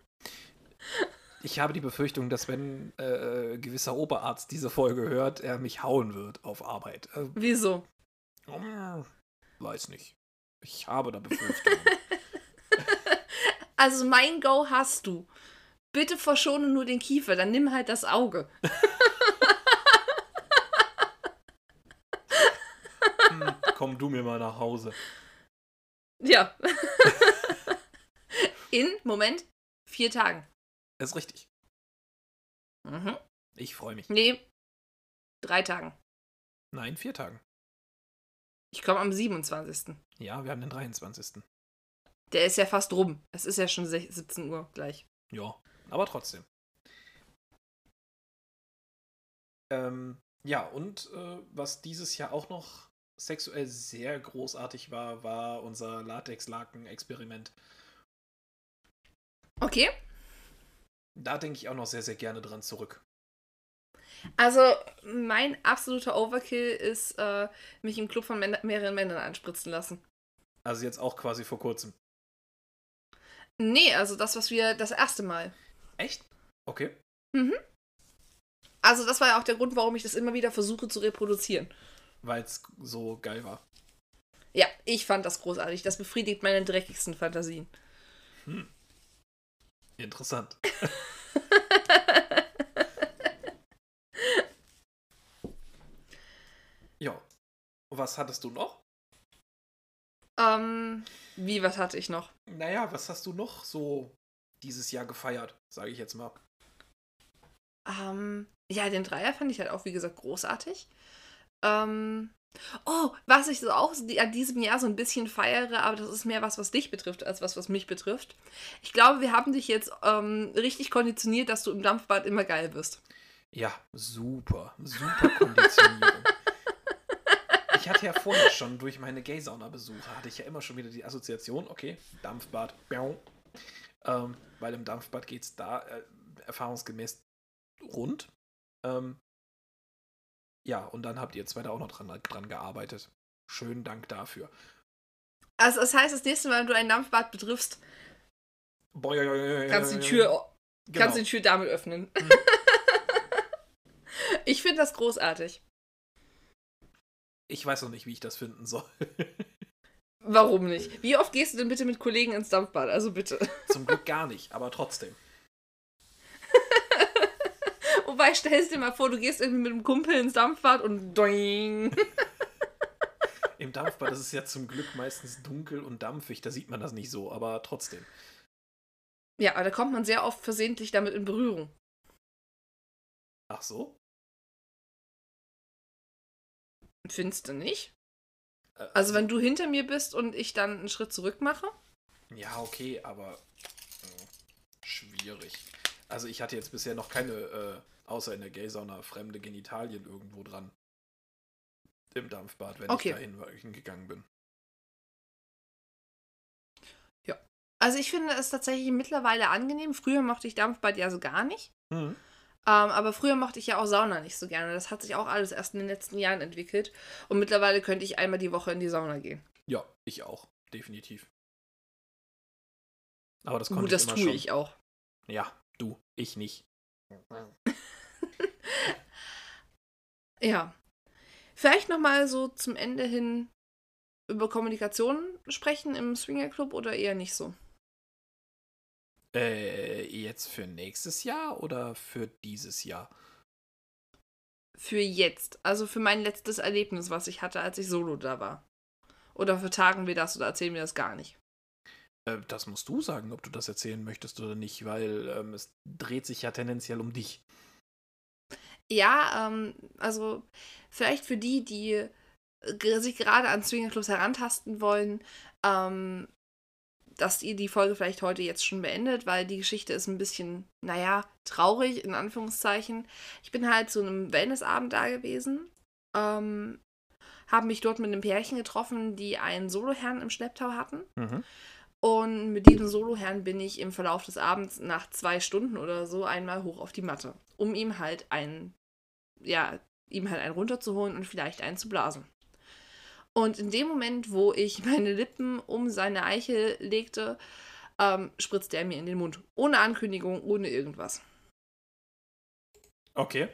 ich habe die Befürchtung, dass wenn äh, gewisser Oberarzt diese Folge hört, er mich hauen wird auf Arbeit. Äh, Wieso? Weiß nicht. Ich habe da Befürchtungen. *laughs* also mein Go hast du. Bitte verschone nur den Kiefer, dann nimm halt das Auge. *laughs* hm, komm du mir mal nach Hause. Ja. In, Moment, vier Tagen. Ist richtig. Mhm. Ich freue mich. Nee, drei Tagen. Nein, vier Tagen. Ich komme am 27. Ja, wir haben den 23. Der ist ja fast rum. Es ist ja schon 17 Uhr gleich. Ja, aber trotzdem. Ähm, ja, und äh, was dieses Jahr auch noch sexuell sehr großartig war, war unser Latex-Laken-Experiment. Okay. Da denke ich auch noch sehr, sehr gerne dran zurück. Also, mein absoluter Overkill ist, äh, mich im Club von mehreren Männern anspritzen lassen. Also jetzt auch quasi vor kurzem. Nee, also das, was wir das erste Mal. Echt? Okay. Mhm. Also das war ja auch der Grund, warum ich das immer wieder versuche zu reproduzieren. Weil es so geil war. Ja, ich fand das großartig. Das befriedigt meine dreckigsten Fantasien. Hm. Interessant. *laughs* ja. Was hattest du noch? Ähm, wie, was hatte ich noch? Naja, was hast du noch so dieses Jahr gefeiert, sage ich jetzt mal? Ähm, ja, den Dreier fand ich halt auch, wie gesagt, großartig. Ähm, oh, was ich so auch an diesem Jahr so ein bisschen feiere, aber das ist mehr was, was dich betrifft, als was, was mich betrifft. Ich glaube, wir haben dich jetzt ähm, richtig konditioniert, dass du im Dampfbad immer geil wirst. Ja, super, super Konditionierung. *laughs* ich hatte ja vorher schon durch meine Gay-Sauna-Besuche, hatte ich ja immer schon wieder die Assoziation, okay, Dampfbad, ähm, weil im Dampfbad geht es da äh, erfahrungsgemäß rund. Ähm, ja, und dann habt ihr zwei da auch noch dran, dran gearbeitet. Schönen Dank dafür. Also das heißt, das nächste Mal, wenn du ein Dampfbad betriffst, Boah, ja, ja, ja, kannst die Tür, genau. kannst die Tür damit öffnen. Mhm. *laughs* ich finde das großartig. Ich weiß noch nicht, wie ich das finden soll. Warum nicht? Wie oft gehst du denn bitte mit Kollegen ins Dampfbad? Also bitte. Zum Glück gar nicht, aber trotzdem. Wobei, stellst dir mal vor, du gehst irgendwie mit einem Kumpel ins Dampfbad und doing. *laughs* Im Dampfbad ist es ja zum Glück meistens dunkel und dampfig, da sieht man das nicht so, aber trotzdem. Ja, aber da kommt man sehr oft versehentlich damit in Berührung. Ach so? Findest du nicht? Äh, also, also, wenn du hinter mir bist und ich dann einen Schritt zurück mache? Ja, okay, aber äh, schwierig. Also ich hatte jetzt bisher noch keine, äh, außer in der Gay-Sauna, fremde Genitalien irgendwo dran. Im Dampfbad, wenn okay. ich dahin hingegangen bin. Ja. Also ich finde es tatsächlich mittlerweile angenehm. Früher mochte ich Dampfbad ja so gar nicht. Mhm. Ähm, aber früher mochte ich ja auch Sauna nicht so gerne. Das hat sich auch alles erst in den letzten Jahren entwickelt. Und mittlerweile könnte ich einmal die Woche in die Sauna gehen. Ja, ich auch. Definitiv. Aber das konnte Gut, das tue schon. ich auch. Ja, du, ich nicht. *laughs* *laughs* ja. Vielleicht nochmal so zum Ende hin über Kommunikation sprechen im Swinger Club oder eher nicht so? Äh, jetzt für nächstes Jahr oder für dieses Jahr? Für jetzt. Also für mein letztes Erlebnis, was ich hatte, als ich solo da war. Oder vertagen wir das oder erzählen wir das gar nicht? Äh, das musst du sagen, ob du das erzählen möchtest oder nicht, weil ähm, es dreht sich ja tendenziell um dich. Ja, ähm, also vielleicht für die, die äh, sich gerade an Swingerclubs herantasten wollen, ähm, dass ihr die Folge vielleicht heute jetzt schon beendet, weil die Geschichte ist ein bisschen, naja, traurig, in Anführungszeichen. Ich bin halt zu einem Wellnessabend da gewesen, ähm, habe mich dort mit einem Pärchen getroffen, die einen Soloherrn im Schlepptau hatten. Mhm. Und mit diesem Soloherrn bin ich im Verlauf des Abends nach zwei Stunden oder so einmal hoch auf die Matte, um ihm halt einen, ja, ihm halt einen runterzuholen und vielleicht einen zu blasen. Und in dem Moment, wo ich *laughs* meine Lippen um seine Eichel legte, ähm, spritzte er mir in den Mund. Ohne Ankündigung, ohne irgendwas. Okay.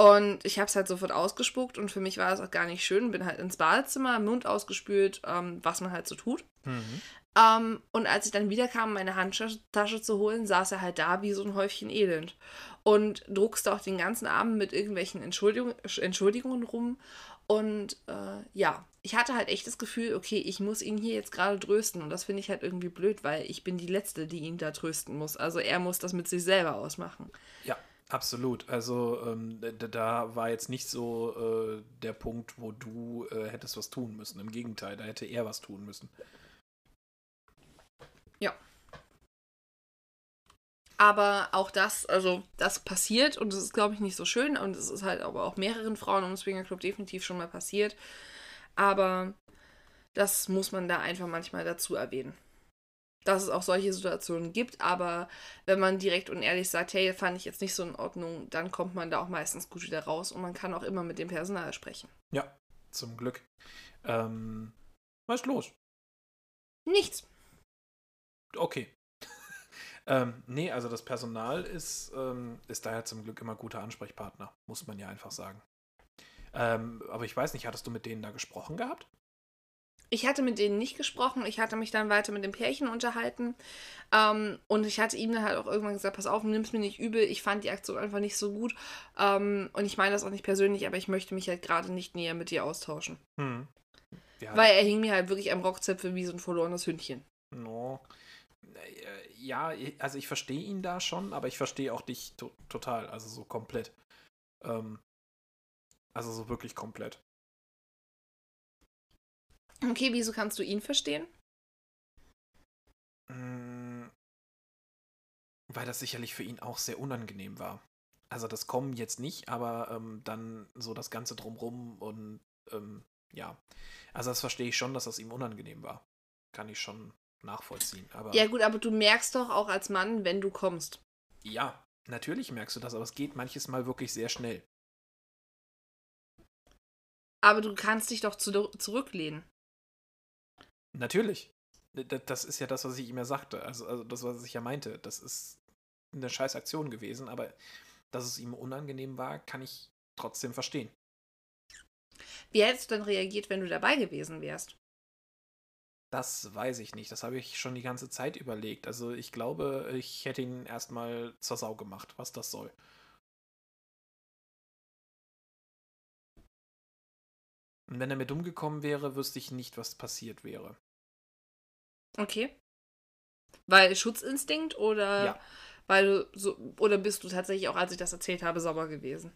Und ich habe es halt sofort ausgespuckt und für mich war es auch gar nicht schön. Bin halt ins Badezimmer, Mund ausgespült, ähm, was man halt so tut. Mhm. Ähm, und als ich dann wiederkam, meine Handtasche zu holen, saß er halt da wie so ein Häufchen Elend. Und druckste auch den ganzen Abend mit irgendwelchen Entschuldigung, Entschuldigungen rum und äh, ja, ich hatte halt echt das Gefühl, okay, ich muss ihn hier jetzt gerade trösten. Und das finde ich halt irgendwie blöd, weil ich bin die Letzte, die ihn da trösten muss. Also er muss das mit sich selber ausmachen. Ja, absolut. Also ähm, da war jetzt nicht so äh, der Punkt, wo du äh, hättest was tun müssen. Im Gegenteil, da hätte er was tun müssen. Ja. Aber auch das, also das passiert und es ist, glaube ich, nicht so schön und es ist halt aber auch mehreren Frauen im Swinger Club definitiv schon mal passiert. Aber das muss man da einfach manchmal dazu erwähnen. Dass es auch solche Situationen gibt, aber wenn man direkt und ehrlich sagt, hey, fand ich jetzt nicht so in Ordnung, dann kommt man da auch meistens gut wieder raus und man kann auch immer mit dem Personal sprechen. Ja, zum Glück. Ähm, was ist los? Nichts. Okay. *laughs* Ähm, nee, also das Personal ist, ähm, ist daher zum Glück immer guter Ansprechpartner, muss man ja einfach sagen. Ähm, aber ich weiß nicht, hattest du mit denen da gesprochen gehabt? Ich hatte mit denen nicht gesprochen. Ich hatte mich dann weiter mit dem Pärchen unterhalten. Ähm, und ich hatte ihm dann halt auch irgendwann gesagt: Pass auf, nimm es mir nicht übel. Ich fand die Aktion einfach nicht so gut. Ähm, und ich meine das auch nicht persönlich, aber ich möchte mich halt gerade nicht näher mit dir austauschen. Hm. Ja, Weil er hing mir halt wirklich am Rockzipfel wie so ein verlorenes Hündchen. No. Äh, ja, also ich verstehe ihn da schon, aber ich verstehe auch dich to total, also so komplett. Ähm, also so wirklich komplett. Okay, wieso kannst du ihn verstehen? Mm, weil das sicherlich für ihn auch sehr unangenehm war. Also das Kommen jetzt nicht, aber ähm, dann so das Ganze drumrum und ähm, ja. Also das verstehe ich schon, dass das ihm unangenehm war. Kann ich schon nachvollziehen. Aber ja gut, aber du merkst doch auch als Mann, wenn du kommst. Ja, natürlich merkst du das, aber es geht manches Mal wirklich sehr schnell. Aber du kannst dich doch zu zurücklehnen. Natürlich. Das ist ja das, was ich ihm ja sagte. Also, also das, was ich ja meinte. Das ist eine scheiß Aktion gewesen, aber dass es ihm unangenehm war, kann ich trotzdem verstehen. Wie hättest du denn reagiert, wenn du dabei gewesen wärst? Das weiß ich nicht. Das habe ich schon die ganze Zeit überlegt. Also ich glaube, ich hätte ihn erstmal zur Sau gemacht, was das soll. Und wenn er mir dumm gekommen wäre, wüsste ich nicht, was passiert wäre. Okay. Weil Schutzinstinkt oder ja. weil du so oder bist du tatsächlich auch, als ich das erzählt habe, sauer gewesen?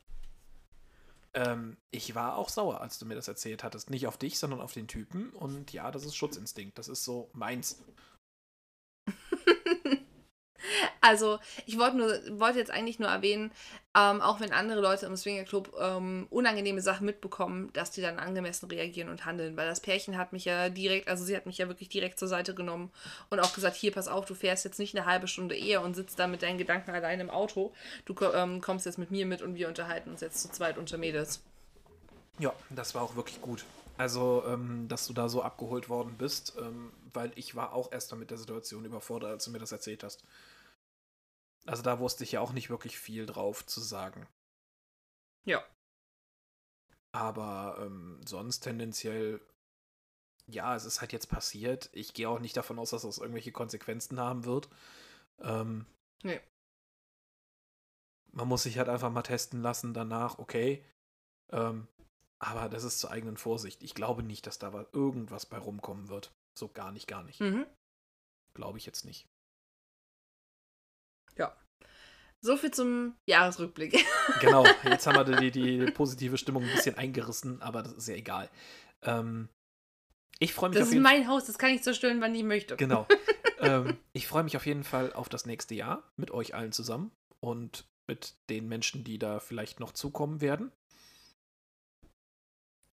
Ähm, ich war auch sauer, als du mir das erzählt hattest. Nicht auf dich, sondern auf den Typen. Und ja, das ist Schutzinstinkt. Das ist so meins. Also, ich wollte nur, jetzt eigentlich nur erwähnen, ähm, auch wenn andere Leute im Swingerclub ähm, unangenehme Sachen mitbekommen, dass die dann angemessen reagieren und handeln. Weil das Pärchen hat mich ja direkt, also sie hat mich ja wirklich direkt zur Seite genommen und auch gesagt, hier, pass auf, du fährst jetzt nicht eine halbe Stunde eher und sitzt da mit deinen Gedanken allein im Auto. Du ähm, kommst jetzt mit mir mit und wir unterhalten uns jetzt zu zweit unter Mädels. Ja, das war auch wirklich gut. Also, ähm, dass du da so abgeholt worden bist, ähm, weil ich war auch erst mit der Situation überfordert, als du mir das erzählt hast. Also da wusste ich ja auch nicht wirklich viel drauf zu sagen. Ja. Aber ähm, sonst tendenziell, ja, es ist halt jetzt passiert. Ich gehe auch nicht davon aus, dass das irgendwelche Konsequenzen haben wird. Ähm, nee. Man muss sich halt einfach mal testen lassen danach, okay. Ähm, aber das ist zur eigenen Vorsicht. Ich glaube nicht, dass da irgendwas bei rumkommen wird. So gar nicht, gar nicht. Mhm. Glaube ich jetzt nicht. Ja. So viel zum Jahresrückblick. *laughs* genau, jetzt haben wir die, die positive Stimmung ein bisschen eingerissen, aber das ist ja egal. Ähm, ich freue mich Das ist mein Haus, das kann ich zerstören, wann ich möchte. Genau. *laughs* ähm, ich freue mich auf jeden Fall auf das nächste Jahr mit euch allen zusammen und mit den Menschen, die da vielleicht noch zukommen werden.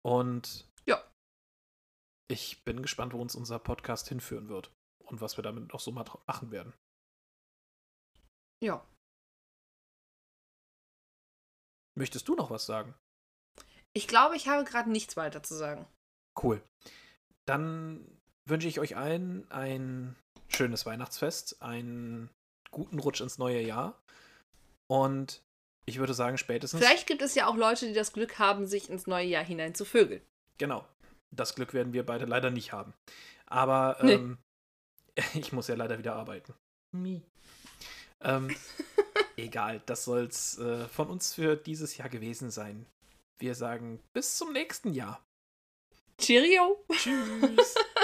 Und ja. Ich bin gespannt, wo uns unser Podcast hinführen wird und was wir damit noch so machen werden. Ja. Möchtest du noch was sagen? Ich glaube, ich habe gerade nichts weiter zu sagen. Cool. Dann wünsche ich euch allen ein schönes Weihnachtsfest, einen guten Rutsch ins neue Jahr. Und ich würde sagen, spätestens. Vielleicht gibt es ja auch Leute, die das Glück haben, sich ins neue Jahr hinein zu vögeln. Genau. Das Glück werden wir beide leider nicht haben. Aber ähm, nee. *laughs* ich muss ja leider wieder arbeiten. Mi. Ähm, *laughs* egal, das soll's äh, von uns für dieses Jahr gewesen sein. Wir sagen bis zum nächsten Jahr. Cheerio. Tschüss. *laughs*